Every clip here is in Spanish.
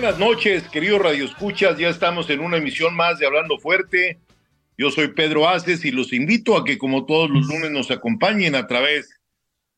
Buenas noches, queridos radioescuchas. Ya estamos en una emisión más de Hablando Fuerte. Yo soy Pedro Aces y los invito a que, como todos los lunes, nos acompañen a través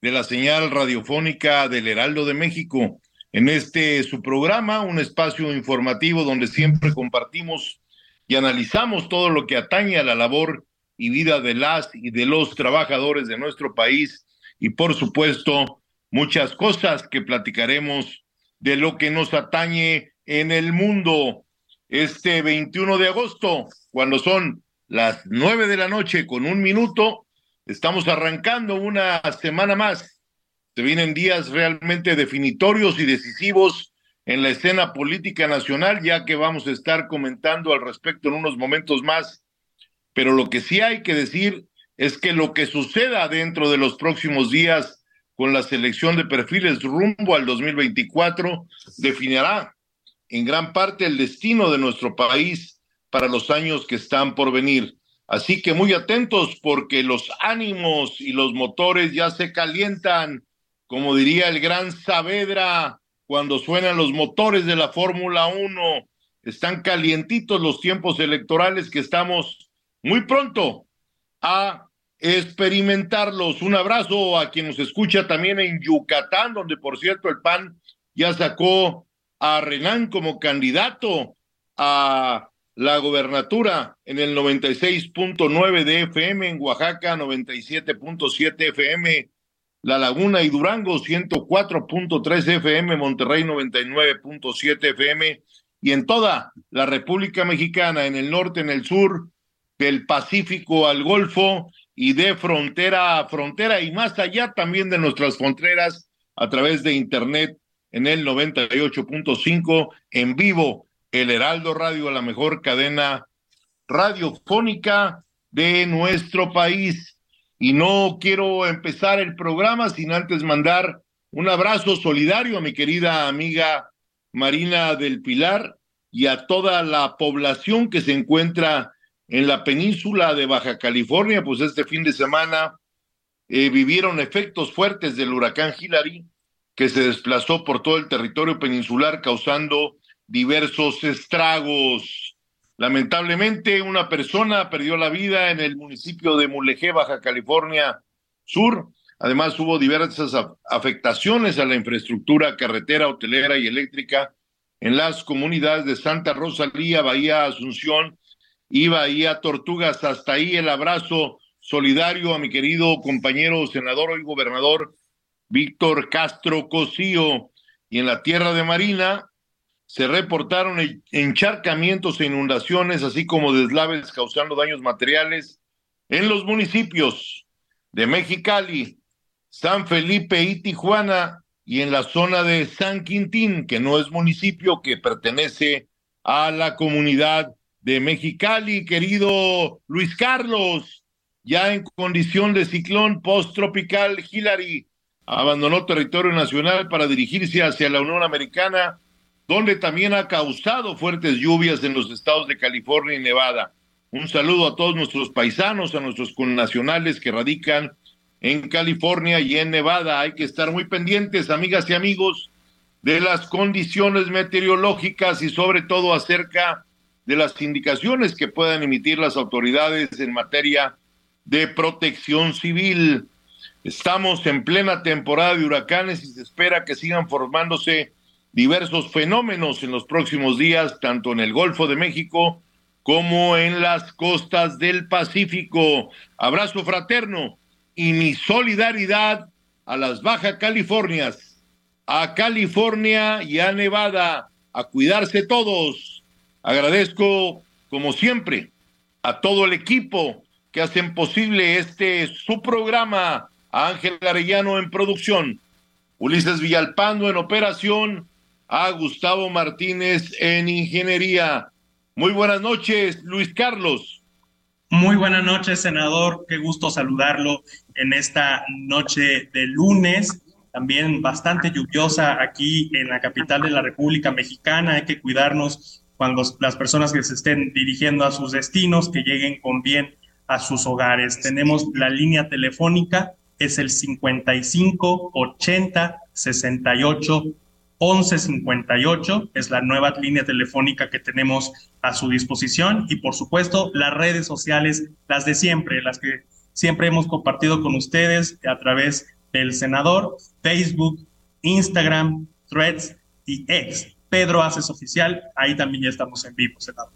de la señal radiofónica del Heraldo de México en este su programa, un espacio informativo donde siempre compartimos y analizamos todo lo que atañe a la labor y vida de las y de los trabajadores de nuestro país y, por supuesto, muchas cosas que platicaremos de lo que nos atañe en el mundo este 21 de agosto, cuando son las nueve de la noche con un minuto, estamos arrancando una semana más. Se vienen días realmente definitorios y decisivos en la escena política nacional, ya que vamos a estar comentando al respecto en unos momentos más. Pero lo que sí hay que decir es que lo que suceda dentro de los próximos días con la selección de perfiles rumbo al 2024 definirá en gran parte el destino de nuestro país para los años que están por venir. Así que muy atentos porque los ánimos y los motores ya se calientan, como diría el gran Saavedra, cuando suenan los motores de la Fórmula 1. Están calientitos los tiempos electorales que estamos muy pronto a experimentarlos. Un abrazo a quien nos escucha también en Yucatán, donde por cierto el PAN ya sacó a Renan como candidato a la gobernatura en el 96.9 de FM, en Oaxaca 97.7 FM, La Laguna y Durango 104.3 FM, Monterrey 99.7 FM y en toda la República Mexicana, en el norte, en el sur, del Pacífico al Golfo y de frontera a frontera y más allá también de nuestras fronteras a través de Internet en el 98.5 en vivo el Heraldo Radio, la mejor cadena radiofónica de nuestro país. Y no quiero empezar el programa sin antes mandar un abrazo solidario a mi querida amiga Marina del Pilar y a toda la población que se encuentra en la península de Baja California, pues este fin de semana eh, vivieron efectos fuertes del huracán Hillary, que se desplazó por todo el territorio peninsular causando diversos estragos. Lamentablemente, una persona perdió la vida en el municipio de Mulegé, Baja California Sur. Además, hubo diversas afectaciones a la infraestructura carretera, hotelera y eléctrica en las comunidades de Santa Rosalía, Bahía Asunción y Bahía Tortugas. Hasta ahí el abrazo solidario a mi querido compañero senador y gobernador Víctor Castro Cosío. Y en la tierra de Marina, se reportaron encharcamientos e inundaciones, así como deslaves causando daños materiales en los municipios de Mexicali, San Felipe y Tijuana, y en la zona de San Quintín, que no es municipio, que pertenece a la comunidad de Mexicali, querido Luis Carlos, ya en condición de ciclón post-tropical, Hillary abandonó territorio nacional para dirigirse hacia la Unión Americana donde también ha causado fuertes lluvias en los estados de California y Nevada. Un saludo a todos nuestros paisanos, a nuestros connacionales que radican en California y en Nevada. Hay que estar muy pendientes, amigas y amigos, de las condiciones meteorológicas y sobre todo acerca de las indicaciones que puedan emitir las autoridades en materia de protección civil. Estamos en plena temporada de huracanes y se espera que sigan formándose diversos fenómenos en los próximos días, tanto en el Golfo de México como en las costas del Pacífico. Abrazo fraterno y mi solidaridad a las Baja Californias, a California y a Nevada, a cuidarse todos. Agradezco, como siempre, a todo el equipo que hacen posible este su programa, Ángel Arellano en producción, Ulises Villalpando en operación, a Gustavo Martínez en ingeniería. Muy buenas noches, Luis Carlos. Muy buenas noches, senador. Qué gusto saludarlo en esta noche de lunes, también bastante lluviosa aquí en la capital de la República Mexicana. Hay que cuidarnos cuando las personas que se estén dirigiendo a sus destinos, que lleguen con bien a sus hogares. Tenemos la línea telefónica, es el 55 80 68 1158 es la nueva línea telefónica que tenemos a su disposición y por supuesto las redes sociales, las de siempre, las que siempre hemos compartido con ustedes a través del senador, Facebook, Instagram, Threads y X. Pedro Haces Oficial, ahí también ya estamos en vivo, senador.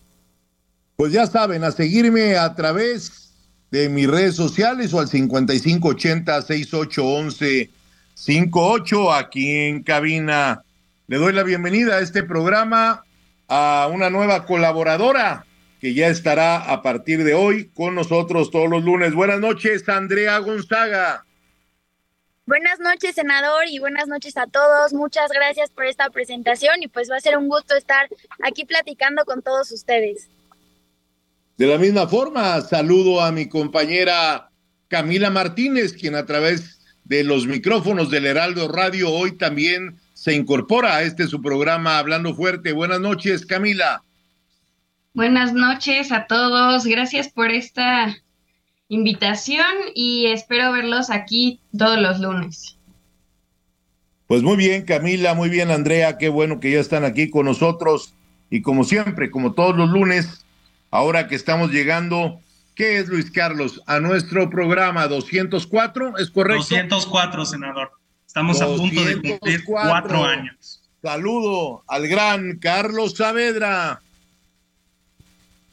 Pues ya saben, a seguirme a través de mis redes sociales o al 5580 6811 58 aquí en cabina le doy la bienvenida a este programa a una nueva colaboradora que ya estará a partir de hoy con nosotros todos los lunes. Buenas noches, Andrea Gonzaga. Buenas noches, senador, y buenas noches a todos. Muchas gracias por esta presentación y pues va a ser un gusto estar aquí platicando con todos ustedes. De la misma forma, saludo a mi compañera Camila Martínez, quien a través de los micrófonos del Heraldo Radio hoy también se incorpora a este su programa Hablando Fuerte. Buenas noches, Camila. Buenas noches a todos. Gracias por esta invitación y espero verlos aquí todos los lunes. Pues muy bien, Camila, muy bien, Andrea, qué bueno que ya están aquí con nosotros. Y como siempre, como todos los lunes, ahora que estamos llegando, ¿qué es Luis Carlos? A nuestro programa 204, ¿es correcto? 204, senador. Estamos a punto de cumplir cuatro años. Saludo al gran Carlos Saavedra.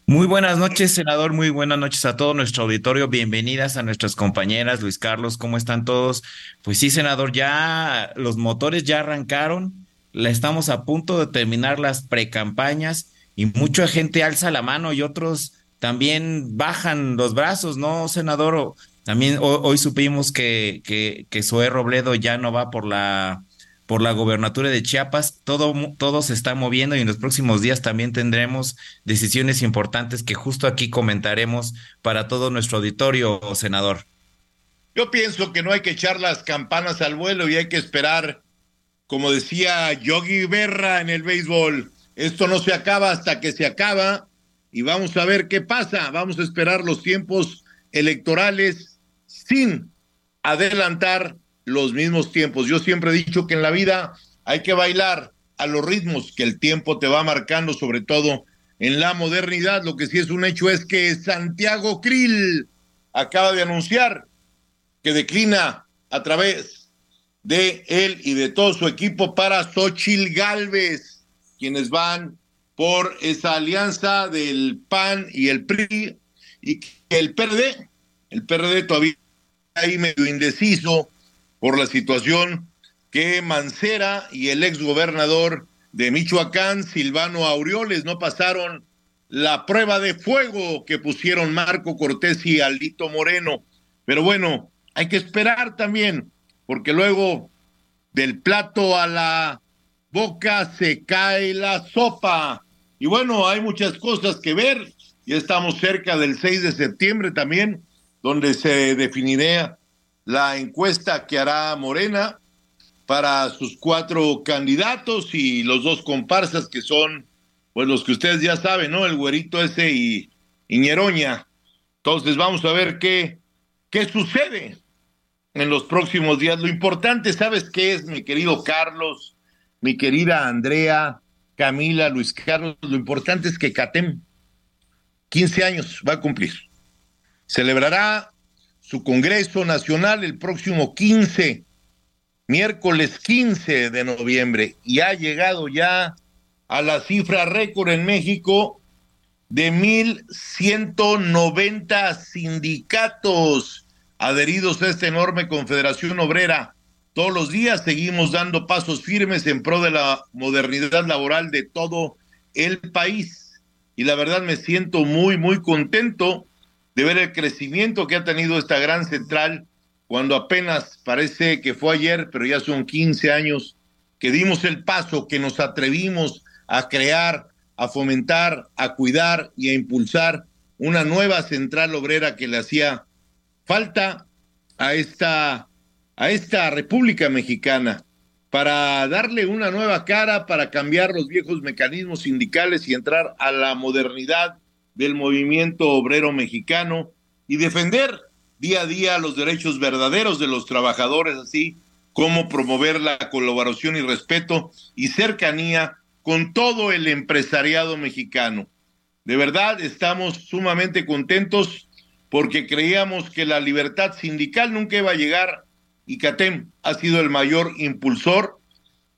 Muy buenas noches, senador. Muy buenas noches a todo nuestro auditorio. Bienvenidas a nuestras compañeras. Luis Carlos, ¿cómo están todos? Pues sí, senador, ya los motores ya arrancaron. La estamos a punto de terminar las precampañas y mucha gente alza la mano y otros también bajan los brazos, ¿no, senador? También hoy, supimos que, que, que Zoé Robledo ya no va por la, por la gobernatura de Chiapas. Todo, todo se está moviendo y en los próximos días también tendremos decisiones importantes que justo aquí comentaremos para todo nuestro auditorio, senador. Yo pienso que no hay que echar las campanas al vuelo y hay que esperar, como decía Yogi Berra en el béisbol, esto no se acaba hasta que se acaba y vamos a ver qué pasa. Vamos a esperar los tiempos electorales sin adelantar los mismos tiempos. Yo siempre he dicho que en la vida hay que bailar a los ritmos que el tiempo te va marcando, sobre todo en la modernidad. Lo que sí es un hecho es que Santiago Krill acaba de anunciar que declina a través de él y de todo su equipo para Xochil Galvez, quienes van por esa alianza del PAN y el PRI y que el PRD, el PRD todavía ahí medio indeciso por la situación que Mancera y el exgobernador de Michoacán, Silvano Aureoles, no pasaron la prueba de fuego que pusieron Marco Cortés y Aldito Moreno. Pero bueno, hay que esperar también, porque luego del plato a la boca se cae la sopa. Y bueno, hay muchas cosas que ver. Ya estamos cerca del 6 de septiembre también donde se definirá la encuesta que hará Morena para sus cuatro candidatos y los dos comparsas que son, pues los que ustedes ya saben, ¿no? El güerito ese y, Ñeroña. Entonces vamos a ver qué, qué sucede en los próximos días. Lo importante, ¿sabes qué es, mi querido Carlos, mi querida Andrea, Camila, Luis Carlos, lo importante es que CATEM, 15 años va a cumplir. Celebrará su Congreso Nacional el próximo 15, miércoles 15 de noviembre, y ha llegado ya a la cifra récord en México de 1.190 sindicatos adheridos a esta enorme confederación obrera. Todos los días seguimos dando pasos firmes en pro de la modernidad laboral de todo el país. Y la verdad me siento muy, muy contento de ver el crecimiento que ha tenido esta gran central cuando apenas parece que fue ayer, pero ya son 15 años que dimos el paso, que nos atrevimos a crear, a fomentar, a cuidar y a impulsar una nueva central obrera que le hacía falta a esta, a esta República Mexicana para darle una nueva cara, para cambiar los viejos mecanismos sindicales y entrar a la modernidad del movimiento obrero mexicano y defender día a día los derechos verdaderos de los trabajadores, así como promover la colaboración y respeto y cercanía con todo el empresariado mexicano. De verdad, estamos sumamente contentos porque creíamos que la libertad sindical nunca iba a llegar y CATEM ha sido el mayor impulsor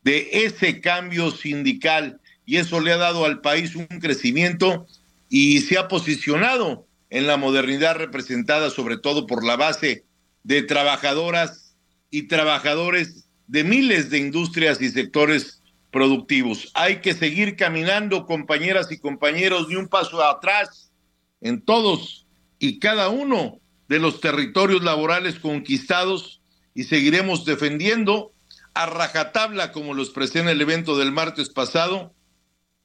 de ese cambio sindical y eso le ha dado al país un crecimiento y se ha posicionado en la modernidad representada sobre todo por la base de trabajadoras y trabajadores de miles de industrias y sectores productivos. Hay que seguir caminando, compañeras y compañeros, ni un paso atrás en todos y cada uno de los territorios laborales conquistados y seguiremos defendiendo a rajatabla, como lo expresé en el evento del martes pasado,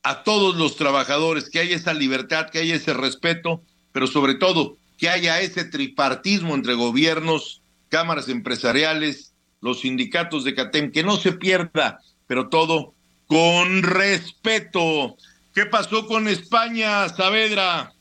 a todos los trabajadores, que haya esa libertad, que haya ese respeto, pero sobre todo que haya ese tripartismo entre gobiernos, cámaras empresariales, los sindicatos de CATEM, que no se pierda, pero todo con respeto. ¿Qué pasó con España, Saavedra?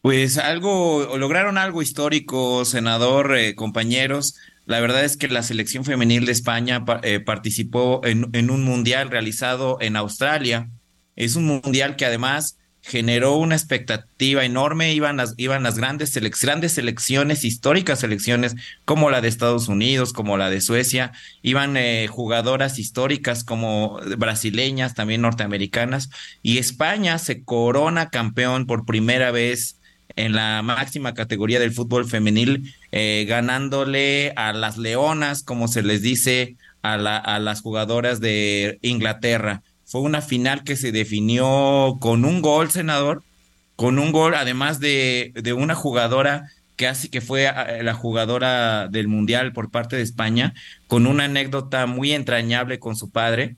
Pues algo, lograron algo histórico, senador, eh, compañeros. La verdad es que la selección femenil de España eh, participó en, un mundial realizado en Australia. Es un mundial que además generó una expectativa enorme, iban las, iban las grandes, grandes selecciones, históricas selecciones, como la de Estados Unidos, como la de Suecia, iban eh, jugadoras históricas como brasileñas, también norteamericanas, y España se corona campeón por primera vez en la máxima categoría del fútbol femenil, eh, ganándole a las leonas, como se les dice, a, la, a las jugadoras de Inglaterra. Fue una final que se definió con un gol, senador, con un gol, además de, de una jugadora así que fue la jugadora del Mundial por parte de España, con una anécdota muy entrañable con su padre,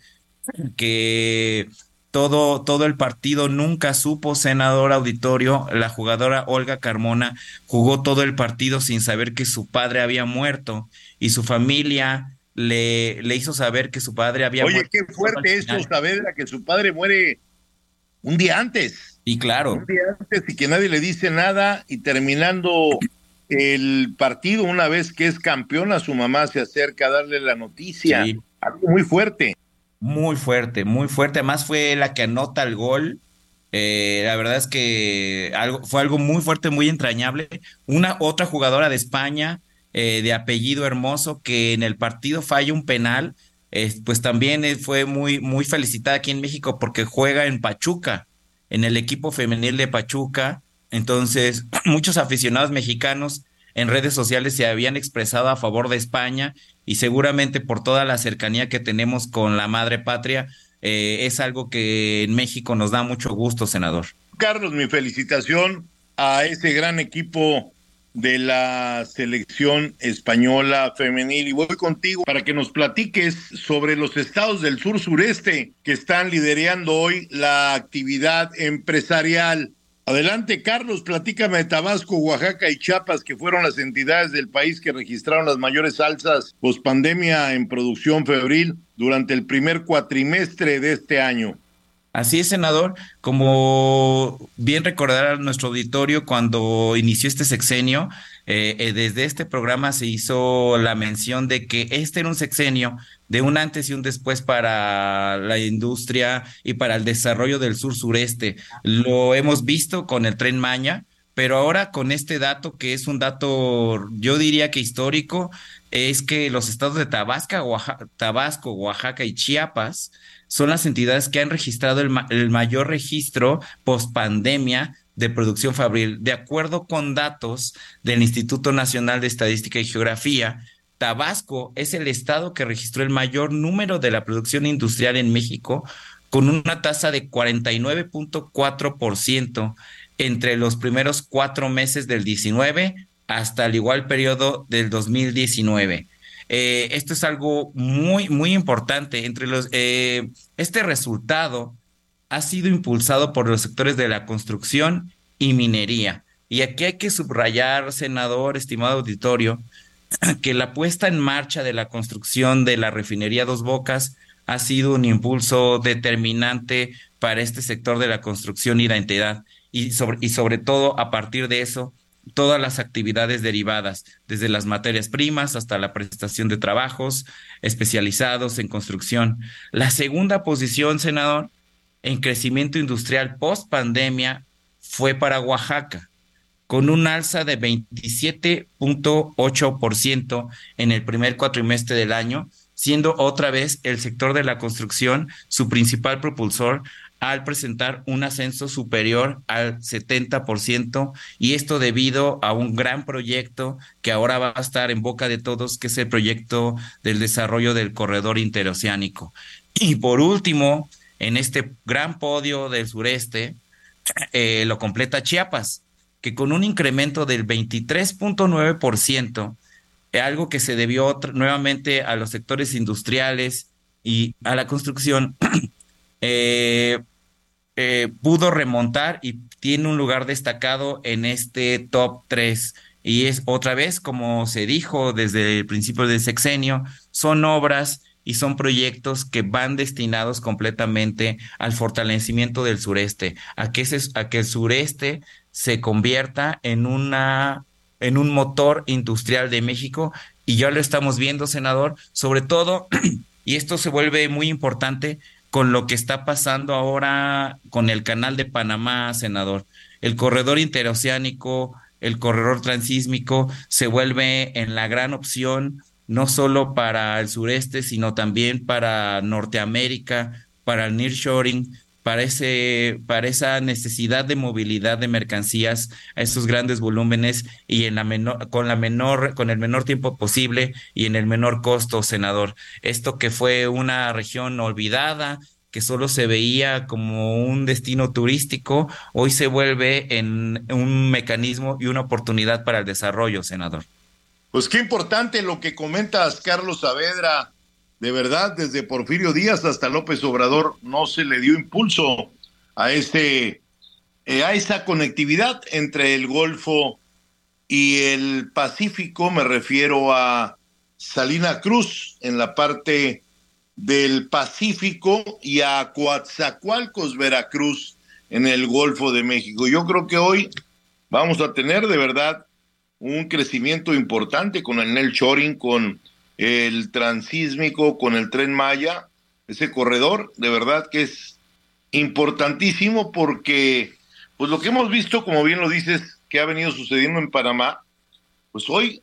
que todo, todo el partido nunca supo, senador auditorio, la jugadora Olga Carmona jugó todo el partido sin saber que su padre había muerto y su familia le, le hizo saber que su padre había Oye, muerto. qué fuerte eso, Saavedra, que su padre muere un día antes. Y claro. Un día antes y que nadie le dice nada y terminando el partido, una vez que es campeona, su mamá se acerca a darle la noticia. Sí. Algo muy fuerte. Muy fuerte, muy fuerte. Además fue la que anota el gol. Eh, la verdad es que algo, fue algo muy fuerte, muy entrañable. Una otra jugadora de España, eh, de apellido hermoso, que en el partido falla un penal, eh, pues también eh, fue muy, muy felicitada aquí en México porque juega en Pachuca, en el equipo femenil de Pachuca. Entonces, muchos aficionados mexicanos en redes sociales se habían expresado a favor de España y seguramente por toda la cercanía que tenemos con la madre patria, eh, es algo que en México nos da mucho gusto, senador. Carlos, mi felicitación a ese gran equipo de la selección española femenil y voy contigo para que nos platiques sobre los estados del sur sureste que están liderando hoy la actividad empresarial. Adelante, Carlos, platícame de Tabasco, Oaxaca y Chiapas, que fueron las entidades del país que registraron las mayores alzas pospandemia en producción febril durante el primer cuatrimestre de este año. Así es, senador. Como bien recordará nuestro auditorio, cuando inició este sexenio, eh, eh, desde este programa se hizo la mención de que este era un sexenio de un antes y un después para la industria y para el desarrollo del sur sureste. Lo hemos visto con el tren Maña, pero ahora con este dato que es un dato, yo diría que histórico, es que los estados de Tabasco, Oaxaca, Tabasco, Oaxaca y Chiapas son las entidades que han registrado el, el mayor registro post pandemia de producción fabril. De acuerdo con datos del Instituto Nacional de Estadística y Geografía, Tabasco es el estado que registró el mayor número de la producción industrial en México, con una tasa de 49.4% entre los primeros cuatro meses del 19 hasta el igual periodo del 2019. Eh, esto es algo muy, muy importante. Entre los, eh, este resultado ha sido impulsado por los sectores de la construcción y minería. Y aquí hay que subrayar, senador, estimado auditorio, que la puesta en marcha de la construcción de la refinería Dos Bocas ha sido un impulso determinante para este sector de la construcción y la entidad. Y sobre, y sobre todo, a partir de eso, todas las actividades derivadas, desde las materias primas hasta la prestación de trabajos especializados en construcción. La segunda posición, senador, en crecimiento industrial post pandemia fue para Oaxaca, con un alza de 27.8% en el primer cuatrimestre del año, siendo otra vez el sector de la construcción su principal propulsor al presentar un ascenso superior al 70% y esto debido a un gran proyecto que ahora va a estar en boca de todos, que es el proyecto del desarrollo del corredor interoceánico. Y por último, en este gran podio del sureste, eh, lo completa Chiapas, que con un incremento del 23.9%, eh, algo que se debió nuevamente a los sectores industriales y a la construcción, eh, eh, pudo remontar y tiene un lugar destacado en este top 3. Y es otra vez, como se dijo desde el principio del sexenio, son obras y son proyectos que van destinados completamente al fortalecimiento del sureste, a que, a que el sureste se convierta en una en un motor industrial de México y ya lo estamos viendo, senador, sobre todo, y esto se vuelve muy importante con lo que está pasando ahora con el canal de Panamá, senador. El corredor interoceánico, el corredor transísmico se vuelve en la gran opción no solo para el sureste, sino también para Norteamérica, para el nearshoring, para, para esa necesidad de movilidad de mercancías a esos grandes volúmenes y en la menor, con la menor, con el menor tiempo posible y en el menor costo, senador. Esto que fue una región olvidada, que solo se veía como un destino turístico, hoy se vuelve en un mecanismo y una oportunidad para el desarrollo, senador. Pues qué importante lo que comentas, Carlos Saavedra de verdad, desde Porfirio Díaz hasta López Obrador no se le dio impulso a este eh, a esa conectividad entre el Golfo y el Pacífico, me refiero a Salina Cruz en la parte del Pacífico y a Coatzacoalcos, Veracruz en el Golfo de México. Yo creo que hoy vamos a tener de verdad un crecimiento importante con el Nel Choring, con el transísmico con el tren Maya, ese corredor, de verdad que es importantísimo porque, pues lo que hemos visto, como bien lo dices, que ha venido sucediendo en Panamá, pues hoy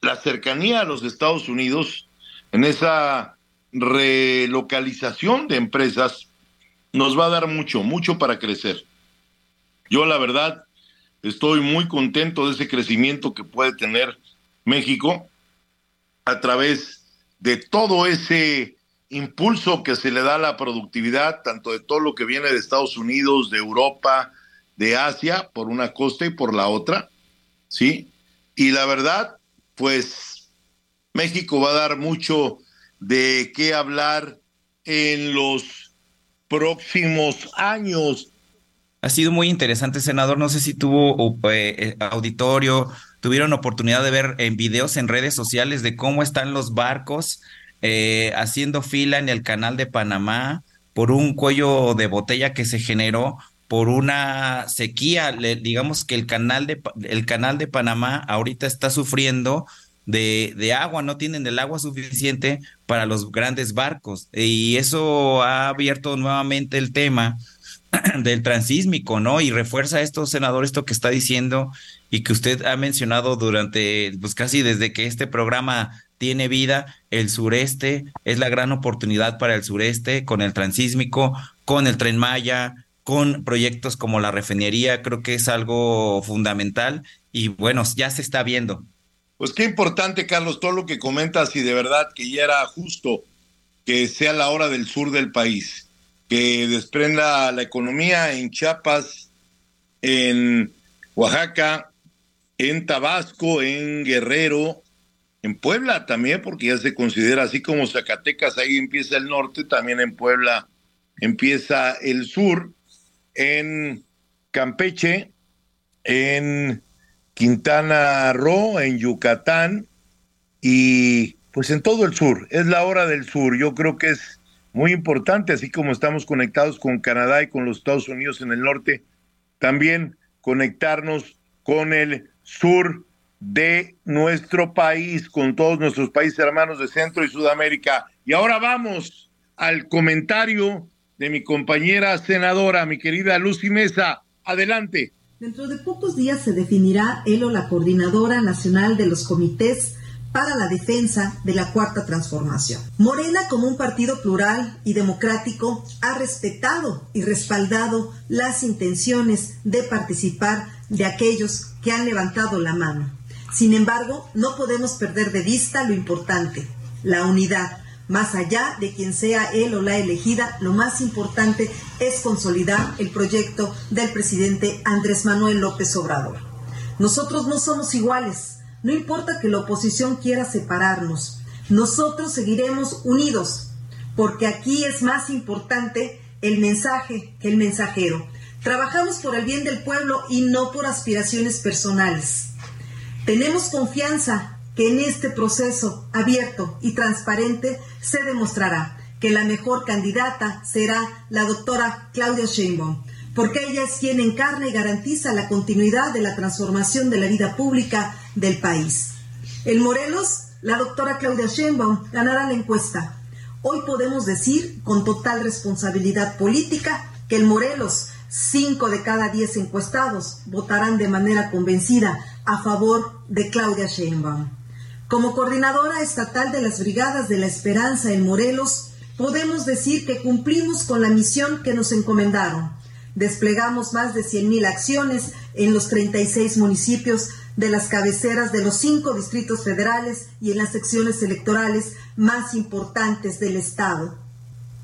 la cercanía a los Estados Unidos en esa relocalización de empresas nos va a dar mucho, mucho para crecer. Yo la verdad estoy muy contento de ese crecimiento que puede tener México a través de todo ese impulso que se le da a la productividad, tanto de todo lo que viene de Estados Unidos, de Europa, de Asia, por una costa y por la otra, ¿sí? Y la verdad, pues México va a dar mucho de qué hablar en los próximos años. Ha sido muy interesante, senador. No sé si tuvo eh, eh, auditorio, tuvieron oportunidad de ver en videos en redes sociales de cómo están los barcos eh, haciendo fila en el canal de Panamá por un cuello de botella que se generó por una sequía. digamos que el canal, de, el canal de Panamá ahorita está sufriendo de, de, agua, no tienen el agua suficiente para los grandes barcos. Y eso ha abierto nuevamente el tema del transísmico, ¿no? Y refuerza esto, senador, esto que está diciendo y que usted ha mencionado durante, pues casi desde que este programa tiene vida, el sureste es la gran oportunidad para el sureste con el transísmico, con el tren Maya, con proyectos como la refinería, creo que es algo fundamental y bueno, ya se está viendo. Pues qué importante, Carlos, todo lo que comentas y de verdad que ya era justo que sea la hora del sur del país, que desprenda la economía en Chiapas, en Oaxaca, en Tabasco, en Guerrero, en Puebla también, porque ya se considera así como Zacatecas, ahí empieza el norte, también en Puebla empieza el sur, en Campeche, en Quintana Roo, en Yucatán y pues en todo el sur. Es la hora del sur. Yo creo que es muy importante, así como estamos conectados con Canadá y con los Estados Unidos en el norte, también conectarnos con el sur de nuestro país, con todos nuestros países hermanos de Centro y Sudamérica. Y ahora vamos al comentario de mi compañera senadora, mi querida Lucy Mesa. Adelante. Dentro de pocos días se definirá él o la coordinadora nacional de los comités para la defensa de la cuarta transformación. Morena, como un partido plural y democrático, ha respetado y respaldado las intenciones de participar de aquellos que han levantado la mano. Sin embargo, no podemos perder de vista lo importante, la unidad. Más allá de quien sea él o la elegida, lo más importante es consolidar el proyecto del presidente Andrés Manuel López Obrador. Nosotros no somos iguales, no importa que la oposición quiera separarnos, nosotros seguiremos unidos, porque aquí es más importante el mensaje que el mensajero. Trabajamos por el bien del pueblo y no por aspiraciones personales. Tenemos confianza que en este proceso abierto y transparente se demostrará que la mejor candidata será la doctora Claudia Sheinbaum, porque ella es quien encarna y garantiza la continuidad de la transformación de la vida pública del país. En Morelos, la doctora Claudia Sheinbaum ganará la encuesta. Hoy podemos decir con total responsabilidad política que el Morelos, cinco de cada diez encuestados, votarán de manera convencida a favor de Claudia Sheinbaum. Como coordinadora estatal de las Brigadas de la Esperanza en Morelos, podemos decir que cumplimos con la misión que nos encomendaron. Desplegamos más de 100.000 acciones en los 36 municipios de las cabeceras de los cinco distritos federales y en las secciones electorales más importantes del Estado.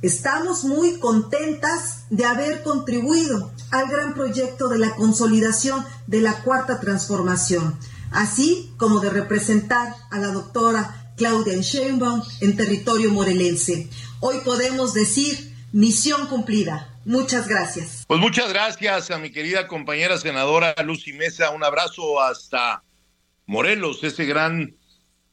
Estamos muy contentas de haber contribuido al gran proyecto de la consolidación de la cuarta transformación, así como de representar a la doctora Claudia Sheinbaum en territorio morelense. Hoy podemos decir misión cumplida. Muchas gracias. Pues muchas gracias a mi querida compañera senadora Lucy Mesa. Un abrazo hasta Morelos, ese gran,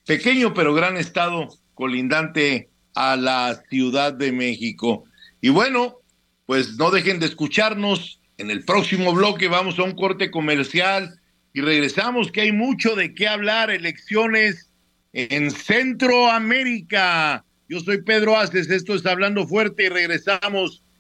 pequeño pero gran estado colindante a la Ciudad de México. Y bueno, pues no dejen de escucharnos. En el próximo bloque vamos a un corte comercial y regresamos que hay mucho de qué hablar. Elecciones en Centroamérica. Yo soy Pedro Aces, esto está Hablando Fuerte y regresamos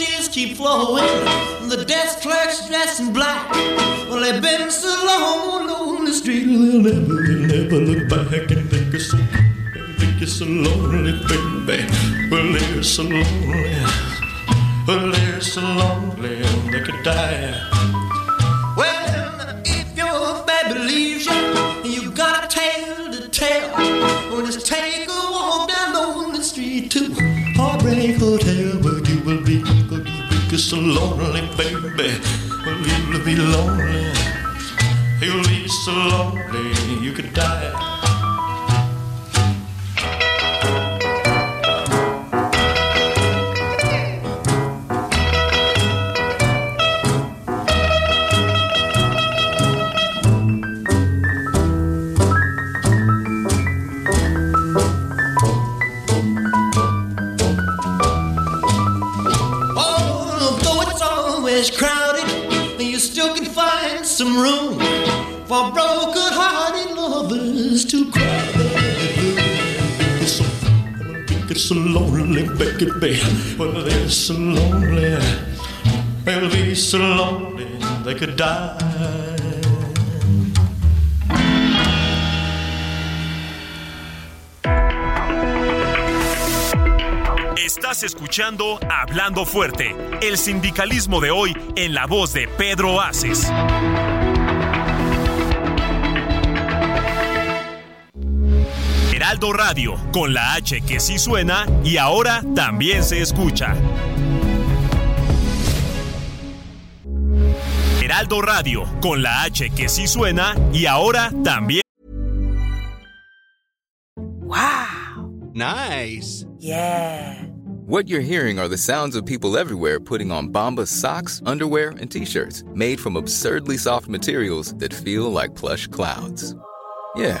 Now the bellhop's tears keep flowing. The desk clerk's dressed in black. Well, they've been so long on the street, they'll never, never look back and think you so, think you so lonely, baby. Well, they're so lonely. Well, they're so lonely, they could die. believes you, you got a tale to tell. Well, just take so lonely, baby. Well, you'll be lonely. You'll be so lonely, you could die. So lonely, Becky Bay. Well, they're so lonely. They'll be so lonely they could die. Estás escuchando Hablando Fuerte, el sindicalismo de hoy en la voz de Pedro Aces. Heraldo Radio, con la H que sí suena y ahora también se escucha. Heraldo Radio, con la H que sí suena y ahora también. Wow. Nice. Yeah. What you're hearing are the sounds of people everywhere putting on Bombas socks, underwear, and t-shirts made from absurdly soft materials that feel like plush clouds. Yeah,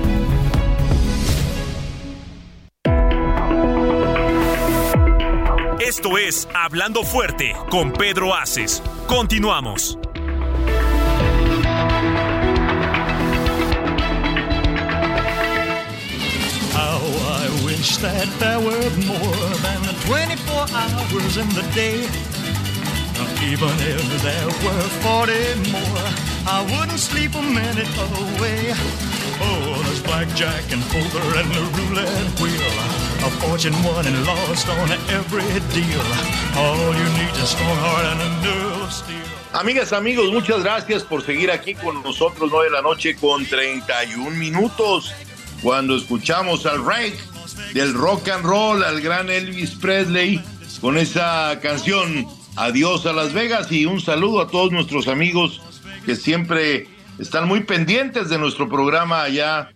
Esto es Hablando Fuerte con Pedro Aces. Continuamos. How I wish that there were more than 24 hours in the day. Even if there were 40 more, I wouldn't sleep a minute away. Blackjack and poker and the roulette wheel. A fortune won and lost on every deal. All you need is and steel. Amigas, amigos, muchas gracias por seguir aquí con nosotros, 9 de la noche con 31 minutos. Cuando escuchamos al rey del rock and roll, al gran Elvis Presley, con esa canción Adiós a Las Vegas y un saludo a todos nuestros amigos que siempre están muy pendientes de nuestro programa allá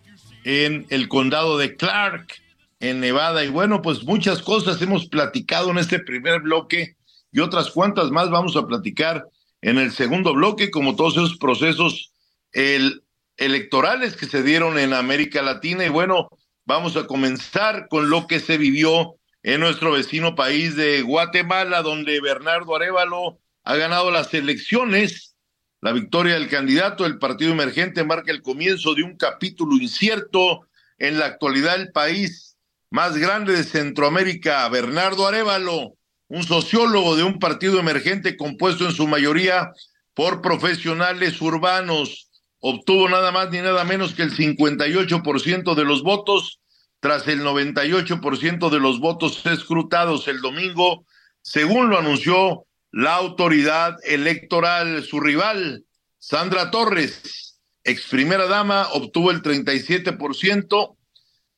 en el condado de Clark, en Nevada. Y bueno, pues muchas cosas hemos platicado en este primer bloque y otras cuantas más vamos a platicar en el segundo bloque, como todos esos procesos el, electorales que se dieron en América Latina. Y bueno, vamos a comenzar con lo que se vivió en nuestro vecino país de Guatemala, donde Bernardo Arevalo ha ganado las elecciones. La victoria del candidato del partido emergente marca el comienzo de un capítulo incierto en la actualidad del país. Más grande de Centroamérica, Bernardo Arevalo, un sociólogo de un partido emergente compuesto en su mayoría por profesionales urbanos, obtuvo nada más ni nada menos que el 58% de los votos tras el 98% de los votos escrutados el domingo, según lo anunció la autoridad electoral. Su rival, Sandra Torres, ex primera dama, obtuvo el 37%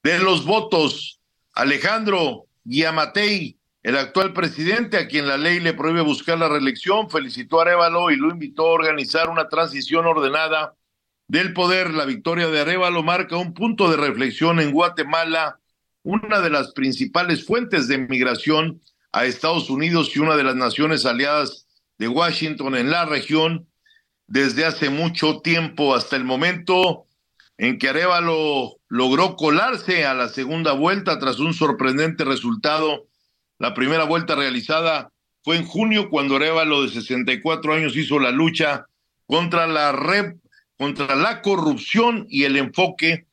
de los votos. Alejandro Guiamatei, el actual presidente, a quien la ley le prohíbe buscar la reelección, felicitó a Arevalo y lo invitó a organizar una transición ordenada del poder. La victoria de Arevalo marca un punto de reflexión en Guatemala, una de las principales fuentes de migración a Estados Unidos y una de las naciones aliadas de Washington en la región desde hace mucho tiempo hasta el momento en que Arevalo logró colarse a la segunda vuelta tras un sorprendente resultado. La primera vuelta realizada fue en junio cuando Arevalo de 64 años hizo la lucha contra la red contra la corrupción y el enfoque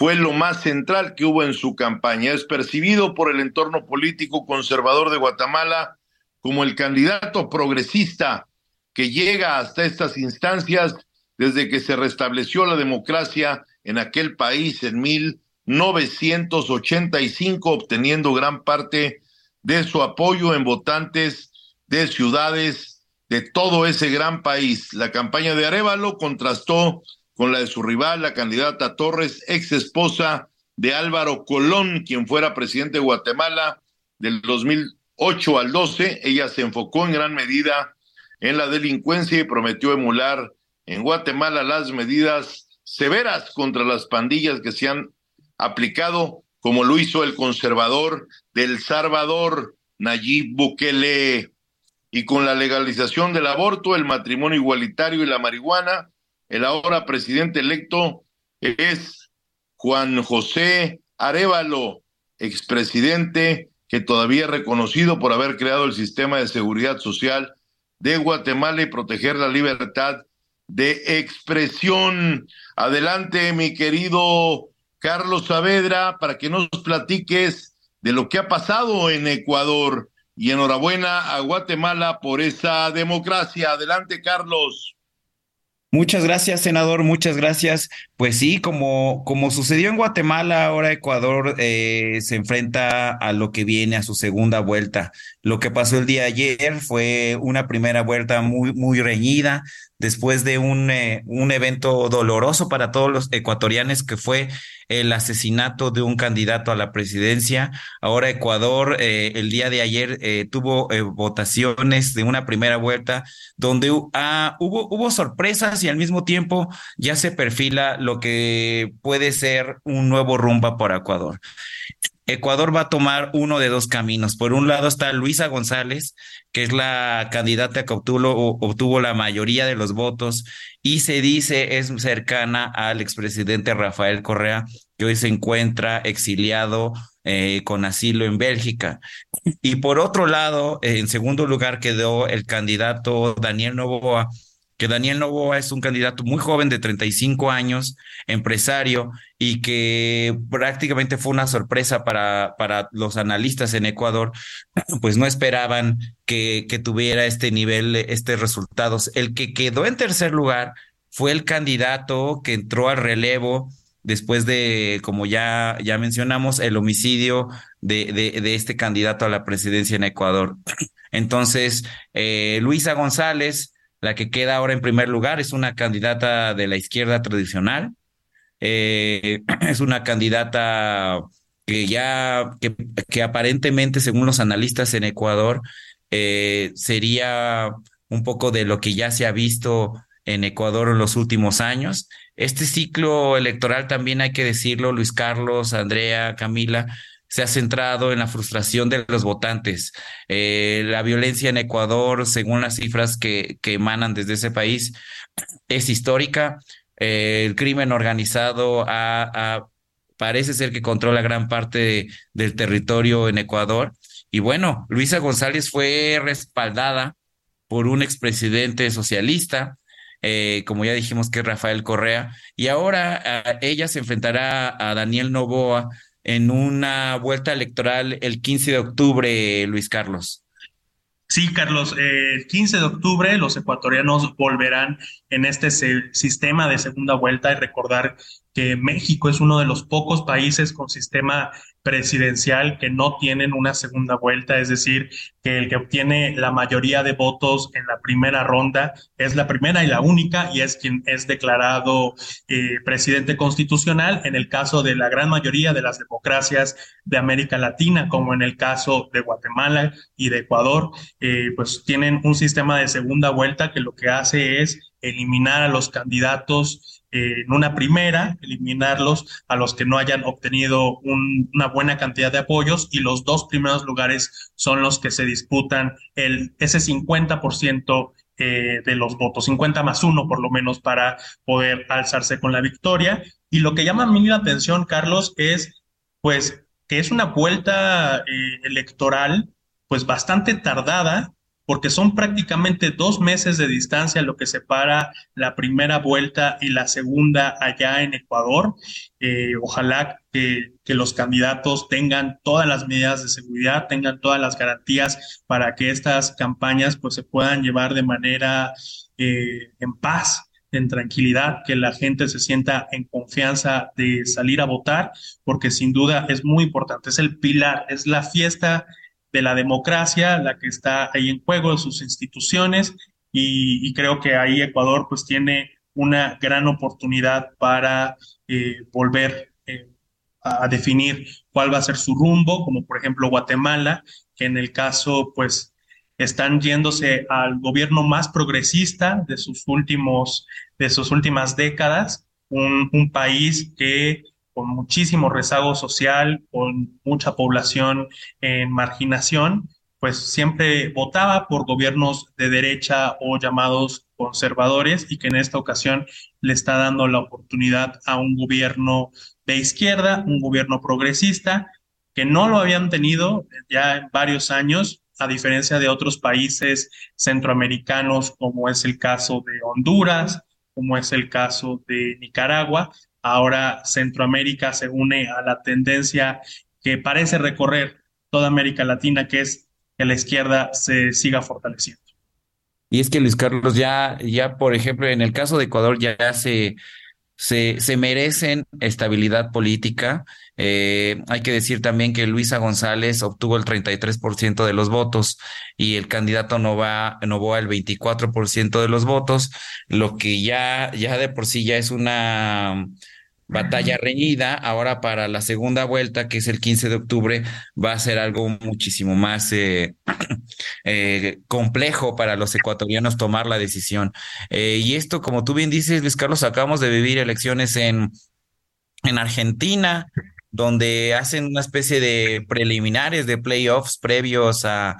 fue lo más central que hubo en su campaña. Es percibido por el entorno político conservador de Guatemala como el candidato progresista que llega hasta estas instancias desde que se restableció la democracia en aquel país en 1985, obteniendo gran parte de su apoyo en votantes de ciudades de todo ese gran país. La campaña de Arevalo contrastó con la de su rival, la candidata Torres, ex esposa de Álvaro Colón, quien fuera presidente de Guatemala del 2008 al 12. Ella se enfocó en gran medida en la delincuencia y prometió emular en Guatemala las medidas severas contra las pandillas que se han aplicado, como lo hizo el conservador del Salvador, Nayib Bukele. y con la legalización del aborto, el matrimonio igualitario y la marihuana, el ahora presidente electo es Juan José Arevalo, expresidente que todavía es reconocido por haber creado el sistema de seguridad social de Guatemala y proteger la libertad de expresión. Adelante, mi querido Carlos Saavedra, para que nos platiques de lo que ha pasado en Ecuador. Y enhorabuena a Guatemala por esa democracia. Adelante, Carlos. Muchas gracias, senador, muchas gracias. Pues sí, como, como sucedió en Guatemala, ahora Ecuador eh, se enfrenta a lo que viene a su segunda vuelta. Lo que pasó el día de ayer fue una primera vuelta muy, muy reñida, después de un, eh, un evento doloroso para todos los ecuatorianos que fue el asesinato de un candidato a la presidencia. Ahora Ecuador eh, el día de ayer eh, tuvo votaciones de una primera vuelta donde ah, hubo, hubo sorpresas y al mismo tiempo ya se perfila lo que puede ser un nuevo rumba para Ecuador. Ecuador va a tomar uno de dos caminos. Por un lado está Luisa González, que es la candidata que obtuvo, la mayoría de los votos y se dice es cercana al expresidente Rafael Correa, que hoy se encuentra exiliado eh, con asilo en Bélgica. Y por otro lado, en segundo lugar quedó el candidato Daniel Novoa, que Daniel Novoa es un candidato muy joven de 35 años, empresario, y que prácticamente fue una sorpresa para, para los analistas en Ecuador, pues no esperaban que, que tuviera este nivel, estos resultados. El que quedó en tercer lugar fue el candidato que entró al relevo después de, como ya, ya mencionamos, el homicidio de, de, este candidato a la presidencia en Ecuador. Entonces, eh, Luisa González, la que queda ahora en primer lugar es una candidata de la izquierda tradicional. Eh, es una candidata que ya, que, aparentemente, según los analistas en Ecuador, eh, sería un poco de lo que ya se ha visto en Ecuador en los últimos años. Este ciclo electoral también hay que decirlo, Luis Carlos, Andrea, Camila, se ha centrado en la frustración de los votantes. Eh, la violencia en Ecuador, según las cifras que, que emanan desde ese país, es histórica. Eh, el crimen organizado parece ser que controla gran parte del territorio en Ecuador. Y bueno, Luisa González fue respaldada por un expresidente socialista, eh, como ya dijimos que Rafael Correa, y ahora ella se enfrentará a Daniel Novoa, en una vuelta electoral el 15 de octubre, Luis Carlos. Sí, Carlos, eh, el 15 de octubre los ecuatorianos volverán en este sistema de segunda vuelta y recordar que México es uno de los pocos países con sistema presidencial que no tienen una segunda vuelta, es decir, que el que obtiene la mayoría de votos en la primera ronda es la primera y la única y es quien es declarado eh, presidente constitucional en el caso de la gran mayoría de las democracias de América Latina, como en el caso de Guatemala y de Ecuador, eh, pues tienen un sistema de segunda vuelta que lo que hace es eliminar a los candidatos en una primera, eliminarlos a los que no hayan obtenido una buena cantidad de apoyos y los dos primeros lugares son los que se disputan el, ese 50% eh, de los votos, 50 más uno por lo menos para poder alzarse con la victoria. Y lo que llama a la atención, Carlos, es pues que es una vuelta eh, electoral pues bastante tardada porque son prácticamente dos meses de distancia lo que separa la primera vuelta y la segunda allá en Ecuador. Eh, ojalá que, los candidatos tengan todas las medidas de seguridad, tengan todas las garantías para que estas campañas pues se puedan llevar de manera eh, en paz en tranquilidad, que la gente se sienta en confianza de salir a votar, porque sin duda es muy importante, es el pilar, es la fiesta de la democracia, la que está ahí en juego, sus instituciones, y, creo que ahí Ecuador pues tiene una gran oportunidad para eh, volver eh, a definir cuál va a ser su rumbo, como por ejemplo Guatemala, que en el caso pues están yéndose al gobierno más progresista de sus últimos, de sus últimas décadas, un país que con muchísimo rezago social, con mucha población en marginación pues siempre votaba por gobiernos de derecha o llamados conservadores y que en esta ocasión le está dando la oportunidad a un gobierno de izquierda, un gobierno progresista, que no lo habían tenido ya en varios años, a diferencia de otros países centroamericanos, como es el caso de Honduras, como es el caso de Nicaragua. Ahora Centroamérica se une a la tendencia que parece recorrer toda América Latina, que es que la izquierda se siga fortaleciendo. Y es que Luis Carlos, ya, ya por ejemplo, en el caso de Ecuador ya se, se, se merecen estabilidad política. Eh, hay que decir también que Luisa González obtuvo el 33% de los votos y el candidato Nova, Novoa el 24% de los votos, lo que ya, ya de por sí ya es una batalla reñida. Ahora para la segunda vuelta, que es el 15 de octubre, va a ser algo muchísimo más eh, eh, complejo para los ecuatorianos tomar la decisión. Eh, y esto, como tú bien dices, Luis Carlos, acabamos de vivir elecciones en, en Argentina, donde hacen una especie de preliminares de playoffs previos a,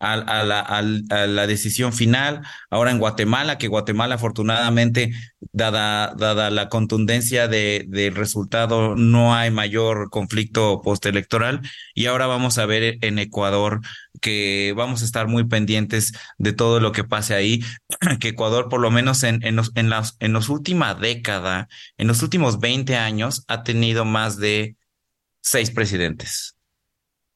la, decisión final. Ahora en Guatemala, que Guatemala afortunadamente, dada, la contundencia de, del resultado, no hay mayor conflicto postelectoral. Y ahora vamos a ver en Ecuador que vamos a estar muy pendientes de todo lo que pase ahí, que Ecuador por lo menos en, en, en los última década, en los últimos 20 años, ha tenido más de seis presidentes.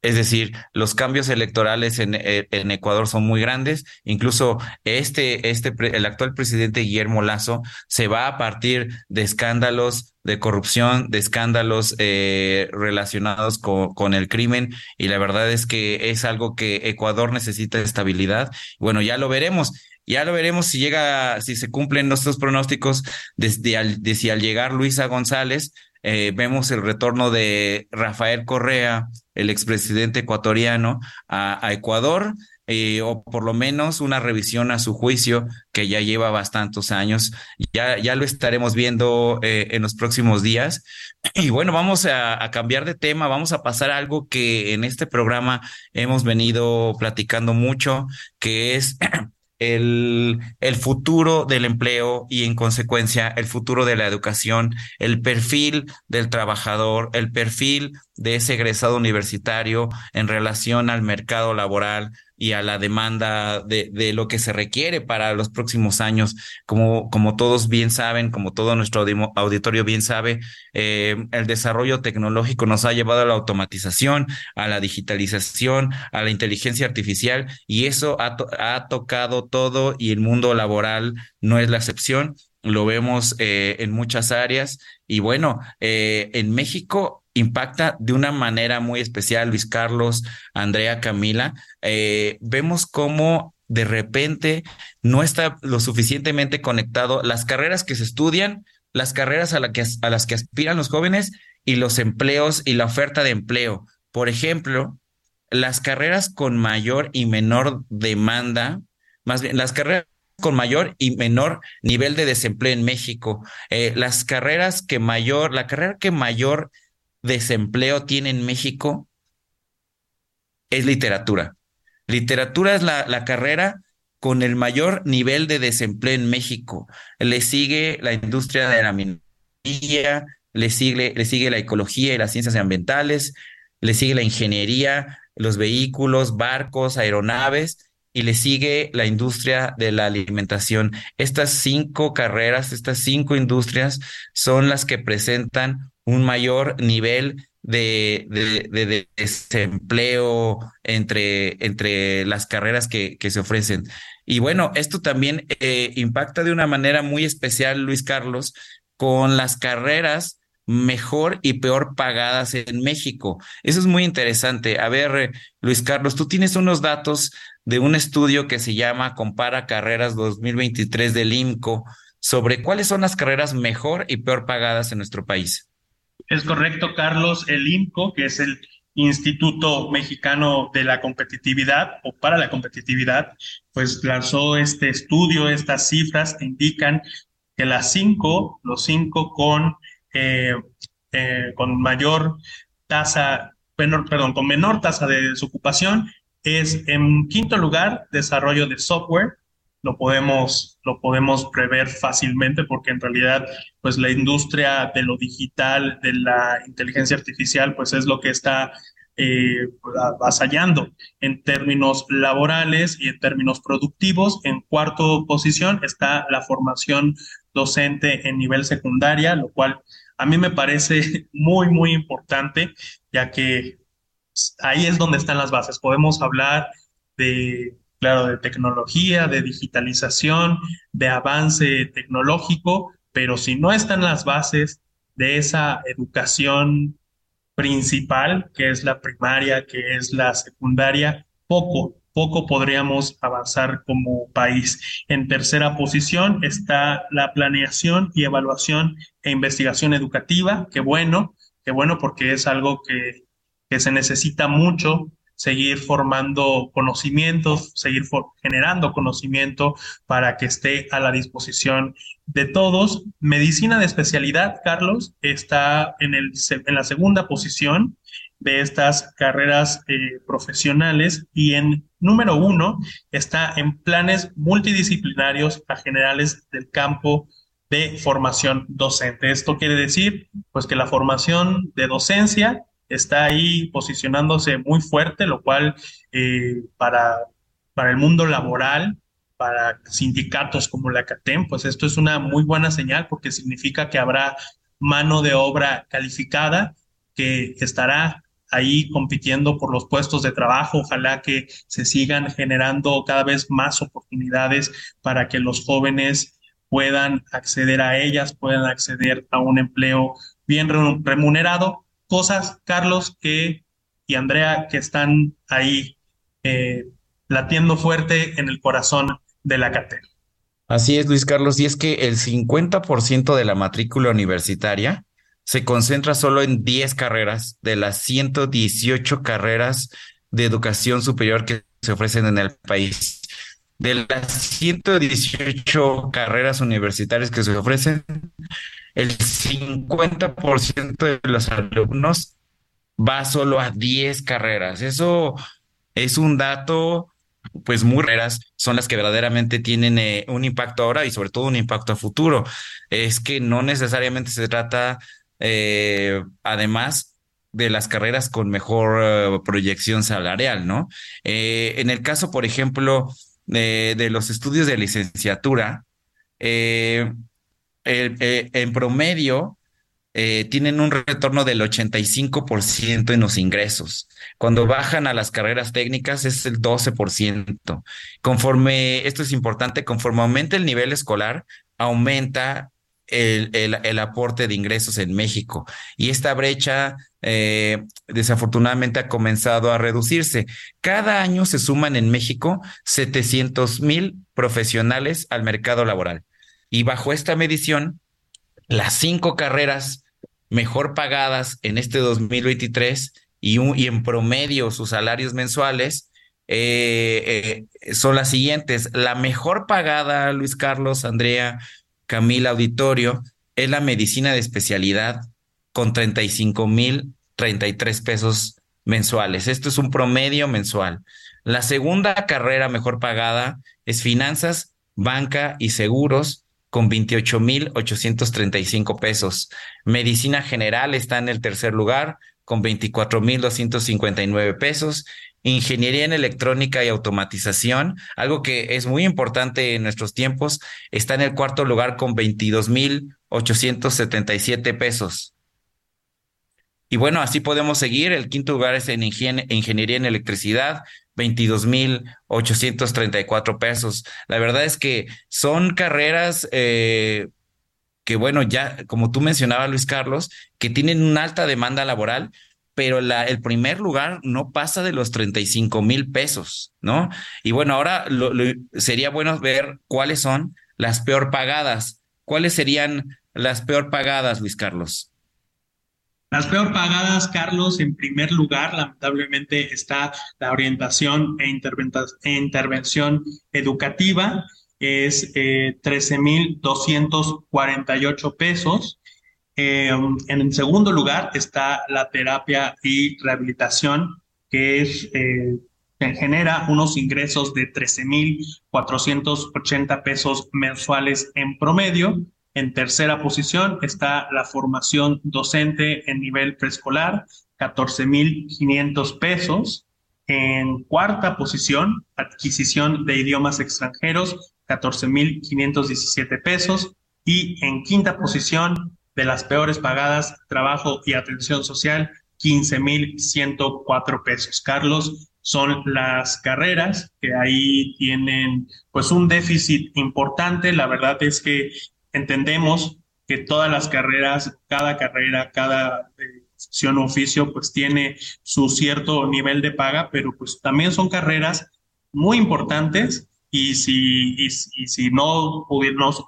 Es decir, los cambios electorales en, eh, Ecuador son muy grandes. Incluso este, este, el actual presidente Guillermo Lazo se va a partir de escándalos de corrupción, de escándalos eh, relacionados con, el crimen. Y la verdad es que es algo que Ecuador necesita estabilidad. Bueno, ya lo veremos. Ya lo veremos si llega, si se cumplen nuestros pronósticos desde si al llegar Luisa González eh, vemos el retorno de Rafael Correa, el expresidente ecuatoriano, a, Ecuador, eh, o por lo menos una revisión a su juicio que ya lleva bastantes años. Ya, ya lo estaremos viendo eh, en los próximos días. Y bueno, vamos a, a, cambiar de tema, vamos a pasar a algo que en este programa hemos venido platicando mucho, que es el, futuro del empleo y en consecuencia el futuro de la educación, el perfil del trabajador, el perfil de ese egresado universitario en relación al mercado laboral, y a la demanda de, de, lo que se requiere para los próximos años. Como, como todos bien saben, como todo nuestro auditorio bien sabe, eh, el desarrollo tecnológico nos ha llevado a la automatización, a la digitalización, a la inteligencia artificial y eso ha, ha tocado todo y el mundo laboral no es la excepción. Lo vemos eh, en muchas áreas y bueno, eh, en México impacta de una manera muy especial, Luis Carlos, Andrea, Camila. Eh, vemos cómo de repente no está lo suficientemente conectado las carreras que se estudian, las carreras a, que, a las que aspiran los jóvenes y los empleos y la oferta de empleo. Por ejemplo, las carreras con mayor y menor demanda, más bien las carreras con mayor y menor nivel de desempleo en México, eh, las carreras que mayor, la carrera que mayor desempleo tiene en México es literatura. Literatura es la, carrera con el mayor nivel de desempleo en México. Le sigue la industria de la minería, le sigue, le sigue la ecología y las ciencias ambientales, le sigue la ingeniería, los vehículos, barcos, aeronaves y le sigue la industria de la alimentación. Estas cinco carreras, estas cinco industrias son las que presentan un mayor nivel de, de, desempleo entre, entre las carreras que, que, se ofrecen. Y bueno, esto también eh, impacta de una manera muy especial, Luis Carlos, con las carreras mejor y peor pagadas en México. Eso es muy interesante. A ver, Luis Carlos, tú tienes unos datos de un estudio que se llama Compara Carreras 2023 del IMCO sobre cuáles son las carreras mejor y peor pagadas en nuestro país. Es correcto, Carlos. El IMCO, que es el Instituto Mexicano de la Competitividad o para la Competitividad, pues lanzó este estudio, estas cifras indican que las cinco, los cinco con, eh, eh, con mayor tasa, menor, perdón, con menor tasa de desocupación es, en quinto lugar, desarrollo de software. Lo podemos, lo podemos prever fácilmente porque en realidad, pues la industria de lo digital, de la inteligencia artificial, pues es lo que está eh, avasallando en términos laborales y en términos productivos. En cuarto posición está la formación docente en nivel secundaria, lo cual a mí me parece muy, muy importante, ya que ahí es donde están las bases. Podemos hablar de, claro, de tecnología, de digitalización, de avance tecnológico, pero si no están las bases de esa educación principal, que es la primaria, que es la secundaria, poco, poco podríamos avanzar como país. En tercera posición está la planeación y evaluación e investigación educativa. Qué bueno, qué bueno porque es algo que, que se necesita mucho seguir formando conocimientos, seguir generando conocimiento para que esté a la disposición de todos. Medicina de especialidad, Carlos, está en, el, en la segunda posición de estas carreras eh, profesionales y en número uno está en planes multidisciplinarios a generales del campo de formación docente. Esto quiere decir, pues, que la formación de docencia está ahí posicionándose muy fuerte, lo cual eh, para, para el mundo laboral, para sindicatos como la CATEM, pues esto es una muy buena señal porque significa que habrá mano de obra calificada que estará ahí compitiendo por los puestos de trabajo. Ojalá que se sigan generando cada vez más oportunidades para que los jóvenes puedan acceder a ellas, puedan acceder a un empleo bien remunerado cosas, Carlos, que y Andrea, que están ahí eh, latiendo fuerte en el corazón de la cartera. Así es, Luis Carlos, y es que el 50% de la matrícula universitaria se concentra solo en 10 carreras de las 118 carreras de educación superior que se ofrecen en el país. De las 118 carreras universitarias que se ofrecen, el 50% de los alumnos va solo a 10 carreras. Eso es un dato, pues muy raras, son las que verdaderamente tienen eh, un impacto ahora y sobre todo un impacto a futuro. Es que no necesariamente se trata, eh, además, de las carreras con mejor eh, proyección salarial, ¿no? en el caso, por ejemplo, de los estudios de licenciatura, eh, en promedio eh, tienen un retorno del 85% en los ingresos. Cuando bajan a las carreras técnicas es el 12%. Conforme, esto es importante, conforme aumenta el nivel escolar, aumenta el, el, aporte de ingresos en México. Y esta brecha, eh, desafortunadamente, ha comenzado a reducirse. Cada año se suman en México 700 mil profesionales al mercado laboral. Y bajo esta medición, las cinco carreras mejor pagadas en este 2023 y, y en promedio sus salarios mensuales eh, eh, son las siguientes. La mejor pagada, Luis Carlos, Andrea, Camila Auditorio, es la medicina de especialidad con 35 mil 33 pesos mensuales. Esto es un promedio mensual. La segunda carrera mejor pagada es finanzas, banca y seguros con 28,835 pesos. Medicina general está en el tercer lugar con 24,259 pesos. Ingeniería en electrónica y automatización, algo que es muy importante en nuestros tiempos, está en el cuarto lugar con 22,877 pesos. Y bueno, así podemos seguir. El quinto lugar es en ingeniería en electricidad, 22,834 pesos. La verdad es que son carreras eh, que, bueno, ya como tú mencionabas, Luis Carlos, que tienen una alta demanda laboral, pero la, el primer lugar no pasa de los 35 mil pesos, ¿no? Y bueno, ahora sería bueno ver cuáles son las peor pagadas. ¿Cuáles serían las peor pagadas, Luis Carlos? Las peor pagadas, Carlos, en primer lugar, lamentablemente está la orientación e, e intervención educativa, es eh, 13.248 pesos. Eh, en segundo lugar está la terapia y rehabilitación, que es eh, genera unos ingresos de 13.480 pesos mensuales en promedio. En tercera posición está la formación docente en nivel preescolar, 14.500 pesos. En cuarta posición, adquisición de idiomas extranjeros, 14.517 pesos. Y en quinta posición, de las peores pagadas, trabajo y atención social, 15.104 pesos. Carlos, son las carreras que ahí tienen pues un déficit importante. La verdad es que entendemos que todas las carreras, cada carrera, cada sección oficio pues tiene su cierto nivel de paga, pero pues también son carreras muy importantes y si, y, si no,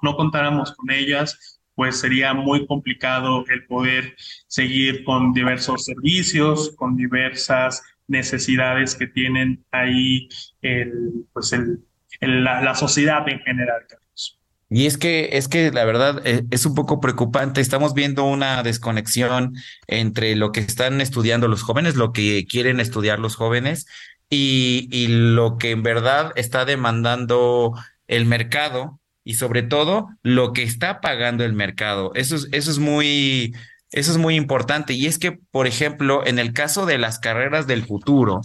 no contáramos con ellas, pues sería muy complicado el poder seguir con diversos servicios, con diversas necesidades que tienen ahí el, pues el, la, la, sociedad en general. Y es que, es que la verdad es, es un poco preocupante. Estamos viendo una desconexión entre lo que están estudiando los jóvenes, lo que quieren estudiar los jóvenes y, y lo que en verdad está demandando el mercado y sobre todo lo que está pagando el mercado. Eso es, eso es muy, eso es muy importante. Y es que, por ejemplo, en el caso de las carreras del futuro,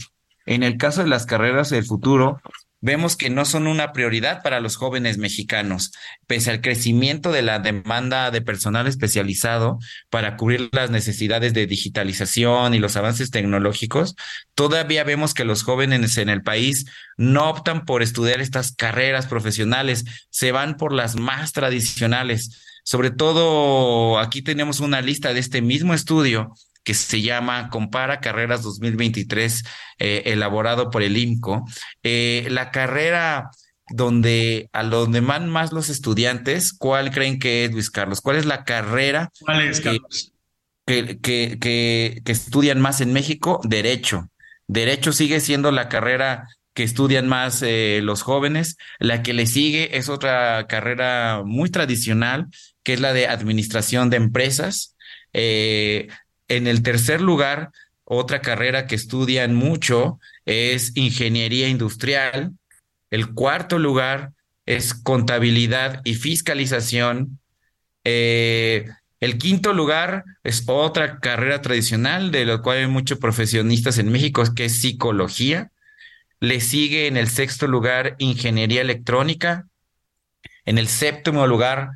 en el caso de las carreras del futuro, vemos que no son una prioridad para los jóvenes mexicanos, pese al crecimiento de la demanda de personal especializado para cubrir las necesidades de digitalización y los avances tecnológicos, todavía vemos que los jóvenes en el país no optan por estudiar estas carreras profesionales, se van por las más tradicionales. Sobre todo, aquí tenemos una lista de este mismo estudio que se llama Compara Carreras 2023, eh, elaborado por el IMCO. Eh, la carrera donde a donde van más los estudiantes, ¿cuál creen que es, Luis Carlos? ¿Cuál es la carrera que, que, que, estudian más en México? Derecho. Derecho sigue siendo la carrera que estudian más eh, los jóvenes. La que le sigue es otra carrera muy tradicional, que es la de administración de empresas. Eh, en el tercer lugar, otra carrera que estudian mucho es ingeniería industrial. El cuarto lugar es contabilidad y fiscalización. Eh, el quinto lugar es otra carrera tradicional de la cual hay muchos profesionistas en México, que es psicología. Le sigue en el sexto lugar ingeniería electrónica. En el séptimo lugar,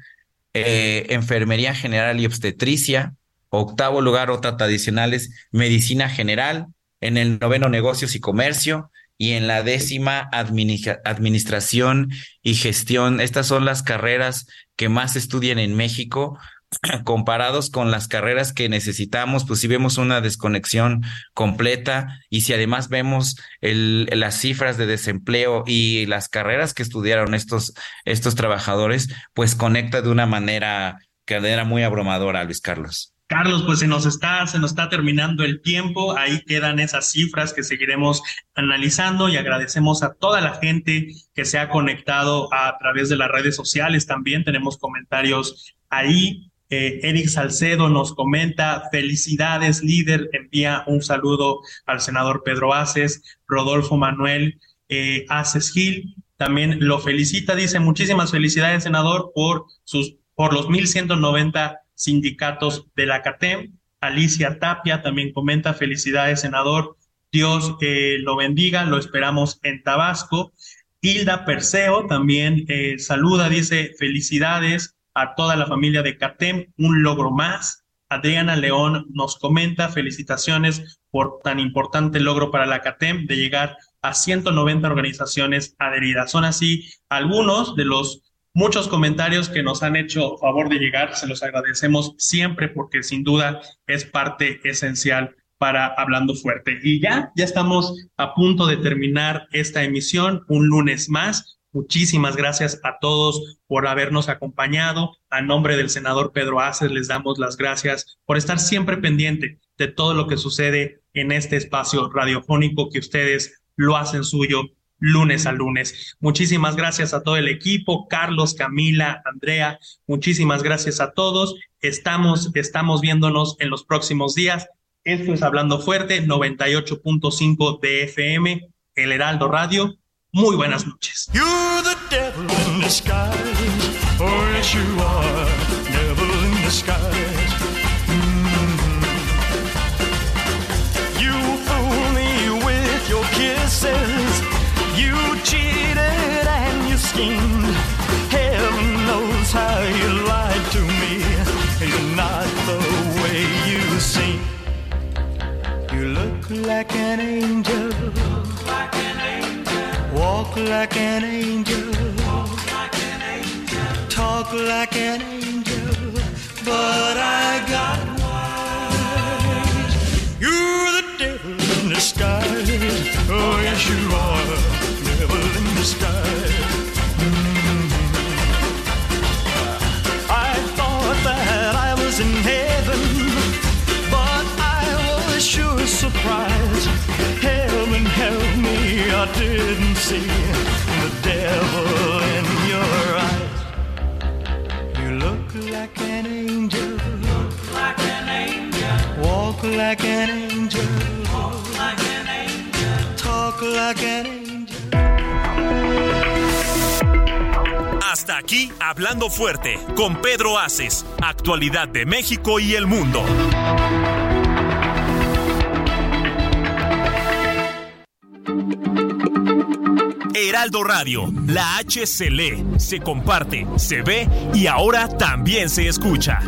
eh, enfermería general y obstetricia. Octavo lugar, otra tradicional es medicina general. En el noveno, negocios y comercio. Y en la décima, administración y gestión. Estas son las carreras que más estudian en México comparados con las carreras que necesitamos, pues si vemos una desconexión completa y si además vemos el, las cifras de desempleo y las carreras que estudiaron estos, estos trabajadores, pues conecta de una manera que era muy abrumadora, Luis Carlos. Carlos, pues se nos está, se nos está terminando el tiempo. Ahí quedan esas cifras que seguiremos analizando y agradecemos a toda la gente que se ha conectado a través de las redes sociales. También tenemos comentarios ahí. Eh, Eric Salcedo nos comenta, felicidades líder, envía un saludo al senador Pedro Aces, Rodolfo Manuel eh, Aces Gil, también lo felicita, dice muchísimas felicidades senador por sus, por los 1190 sindicatos de la CATEM. Alicia Tapia también comenta, felicidades, senador. Dios eh, lo bendiga, lo esperamos en Tabasco. Hilda Perseo también eh, saluda, dice, felicidades a toda la familia de CATEM, un logro más. Adriana León nos comenta, felicitaciones por tan importante logro para la CATEM de llegar a 190 organizaciones adheridas. Son así algunos de los muchos comentarios que nos han hecho favor de llegar. Se los agradecemos siempre porque sin duda es parte esencial para Hablando Fuerte. Y ya, ya estamos a punto de terminar esta emisión, un lunes más. Muchísimas gracias a todos por habernos acompañado. A nombre del senador Pedro Aces les damos las gracias por estar siempre pendiente de todo lo que sucede en este espacio radiofónico que ustedes lo hacen suyo lunes a lunes. Muchísimas gracias a todo el equipo, Carlos, Camila, Andrea, muchísimas gracias a todos. Estamos, estamos viéndonos en los próximos días. Esto es Hablando Fuerte, 98.5 de FM El Heraldo Radio. Muy buenas noches. Like an angel. Talk like an angel. But I got wise. You're the devil in disguise. Oh, yes, you are. Devil in disguise. Mhm. I thought that I was in heaven, but I was sure surprised. Heaven help me, I didn't see Hasta aquí, Hablando Fuerte, con Pedro Aces, actualidad de México y el mundo. Heraldo Radio, la H se lee, se comparte, se ve y ahora también se escucha.